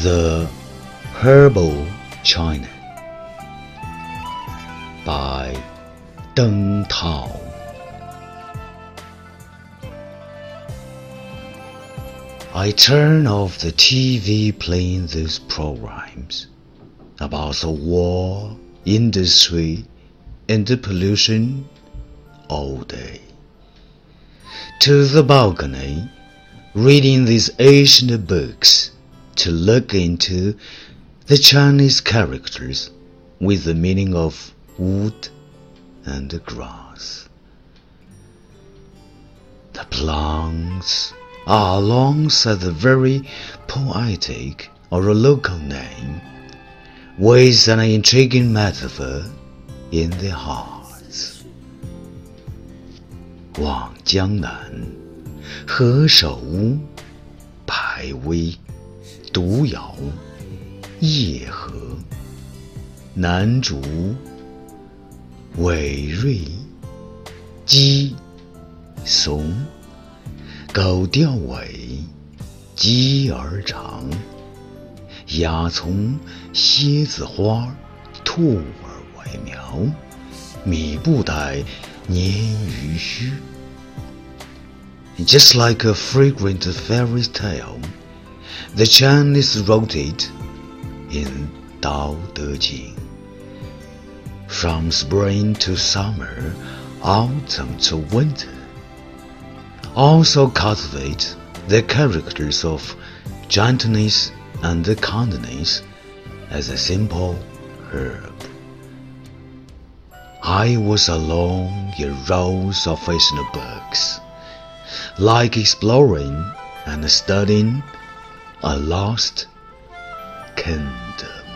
The Herbal China by Deng Tao. I turn off the TV playing these programs about the war, industry, and the pollution all day. To the balcony, reading these ancient books to look into the Chinese characters with the meaning of wood and grass. The plants are alongside the very poetic or a local name, with an intriguing metaphor in their hearts. 望江南，何首乌，白薇。独摇，夜河，南竹，苇蕤，鸡，怂，狗吊尾，鸡儿长，鸦丛，蝎子花，兔儿为苗，米布袋，鲶鱼须。Just like a fragrant fairy tale, the Chinese wrote it in Tao Te Ching. From spring to summer, autumn to winter. Also cultivate the characters of gentleness and kindness as a simple herb. I was alone in rows of fictional books, like exploring and studying a lost kingdom.